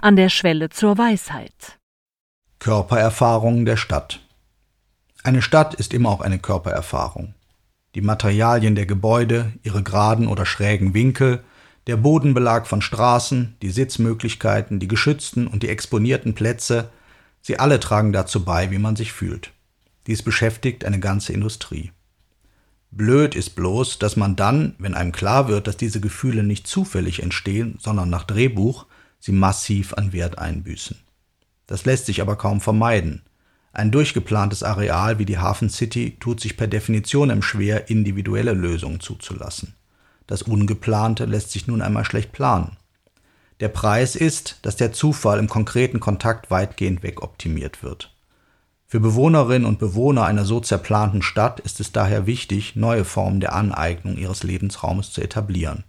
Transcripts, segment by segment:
An der Schwelle zur Weisheit. Körpererfahrungen der Stadt. Eine Stadt ist immer auch eine Körpererfahrung. Die Materialien der Gebäude, ihre geraden oder schrägen Winkel, der Bodenbelag von Straßen, die Sitzmöglichkeiten, die geschützten und die exponierten Plätze, sie alle tragen dazu bei, wie man sich fühlt. Dies beschäftigt eine ganze Industrie. Blöd ist bloß, dass man dann, wenn einem klar wird, dass diese Gefühle nicht zufällig entstehen, sondern nach Drehbuch, sie massiv an Wert einbüßen. Das lässt sich aber kaum vermeiden. Ein durchgeplantes Areal wie die Hafen City tut sich per Definition schwer, individuelle Lösungen zuzulassen. Das Ungeplante lässt sich nun einmal schlecht planen. Der Preis ist, dass der Zufall im konkreten Kontakt weitgehend wegoptimiert wird. Für Bewohnerinnen und Bewohner einer so zerplanten Stadt ist es daher wichtig, neue Formen der Aneignung ihres Lebensraumes zu etablieren.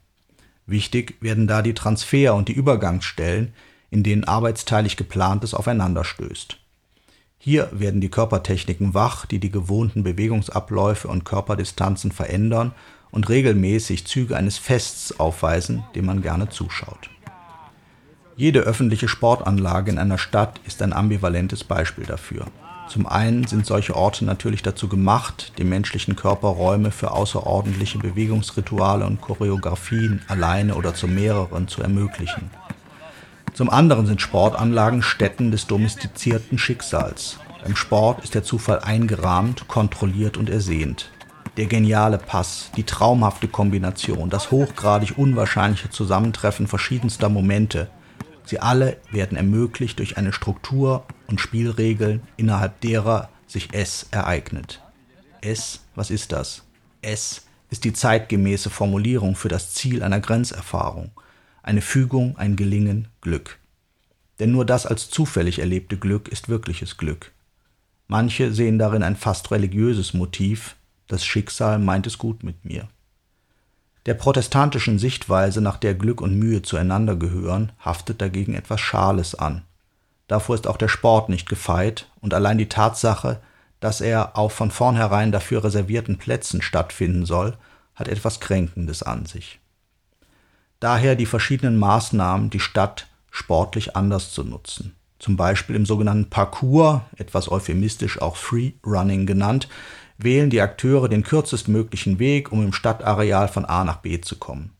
Wichtig werden da die Transfer- und die Übergangsstellen, in denen arbeitsteilig geplantes aufeinanderstößt. Hier werden die Körpertechniken wach, die die gewohnten Bewegungsabläufe und Körperdistanzen verändern und regelmäßig Züge eines Fests aufweisen, dem man gerne zuschaut. Jede öffentliche Sportanlage in einer Stadt ist ein ambivalentes Beispiel dafür. Zum einen sind solche Orte natürlich dazu gemacht, dem menschlichen Körper Räume für außerordentliche Bewegungsrituale und Choreografien alleine oder zu mehreren zu ermöglichen. Zum anderen sind Sportanlagen Stätten des domestizierten Schicksals. Beim Sport ist der Zufall eingerahmt, kontrolliert und ersehnt. Der geniale Pass, die traumhafte Kombination, das hochgradig unwahrscheinliche Zusammentreffen verschiedenster Momente, sie alle werden ermöglicht durch eine Struktur und Spielregeln, innerhalb derer sich S ereignet. S, was ist das? S ist die zeitgemäße Formulierung für das Ziel einer Grenzerfahrung, eine Fügung, ein Gelingen, Glück. Denn nur das als zufällig erlebte Glück ist wirkliches Glück. Manche sehen darin ein fast religiöses Motiv, das Schicksal meint es gut mit mir. Der protestantischen Sichtweise, nach der Glück und Mühe zueinander gehören, haftet dagegen etwas Schales an. Davor ist auch der Sport nicht gefeit und allein die Tatsache, dass er auf von vornherein dafür reservierten Plätzen stattfinden soll, hat etwas Kränkendes an sich. Daher die verschiedenen Maßnahmen, die Stadt sportlich anders zu nutzen. Zum Beispiel im sogenannten Parcours, etwas euphemistisch auch Free Running genannt, wählen die Akteure den kürzestmöglichen Weg, um im Stadtareal von A nach B zu kommen.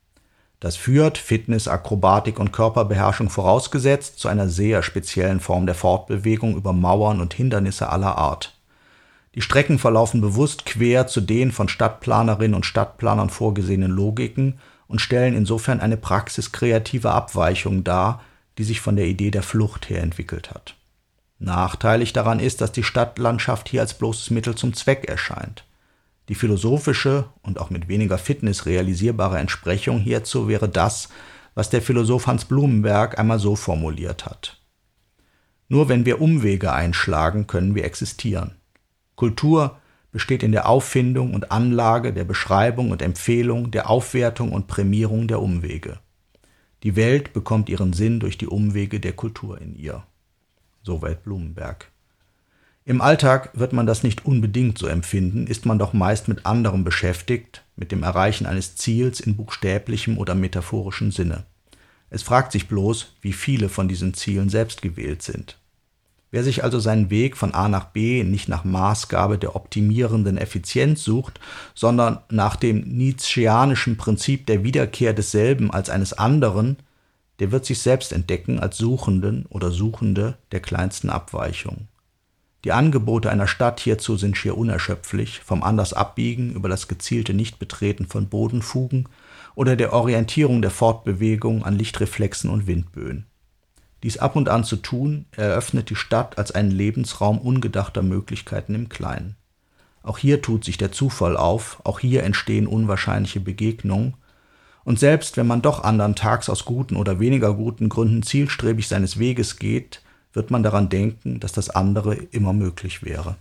Das führt, Fitness, Akrobatik und Körperbeherrschung vorausgesetzt, zu einer sehr speziellen Form der Fortbewegung über Mauern und Hindernisse aller Art. Die Strecken verlaufen bewusst quer zu den von Stadtplanerinnen und Stadtplanern vorgesehenen Logiken und stellen insofern eine praxiskreative Abweichung dar, die sich von der Idee der Flucht her entwickelt hat. Nachteilig daran ist, dass die Stadtlandschaft hier als bloßes Mittel zum Zweck erscheint. Die philosophische und auch mit weniger Fitness realisierbare Entsprechung hierzu wäre das, was der Philosoph Hans Blumenberg einmal so formuliert hat. Nur wenn wir Umwege einschlagen, können wir existieren. Kultur besteht in der Auffindung und Anlage, der Beschreibung und Empfehlung, der Aufwertung und Prämierung der Umwege. Die Welt bekommt ihren Sinn durch die Umwege der Kultur in ihr. Soweit Blumenberg. Im Alltag wird man das nicht unbedingt so empfinden, ist man doch meist mit anderem beschäftigt, mit dem Erreichen eines Ziels in buchstäblichem oder metaphorischem Sinne. Es fragt sich bloß, wie viele von diesen Zielen selbst gewählt sind. Wer sich also seinen Weg von A nach B nicht nach Maßgabe der optimierenden Effizienz sucht, sondern nach dem Nietzscheanischen Prinzip der Wiederkehr desselben als eines anderen, der wird sich selbst entdecken als Suchenden oder Suchende der kleinsten Abweichung. Die Angebote einer Stadt hierzu sind schier unerschöpflich, vom Andersabbiegen über das gezielte Nichtbetreten von Bodenfugen oder der Orientierung der Fortbewegung an Lichtreflexen und Windböen. Dies ab und an zu tun, eröffnet die Stadt als einen Lebensraum ungedachter Möglichkeiten im Kleinen. Auch hier tut sich der Zufall auf, auch hier entstehen unwahrscheinliche Begegnungen, und selbst wenn man doch andern Tags aus guten oder weniger guten Gründen zielstrebig seines Weges geht, wird man daran denken, dass das andere immer möglich wäre.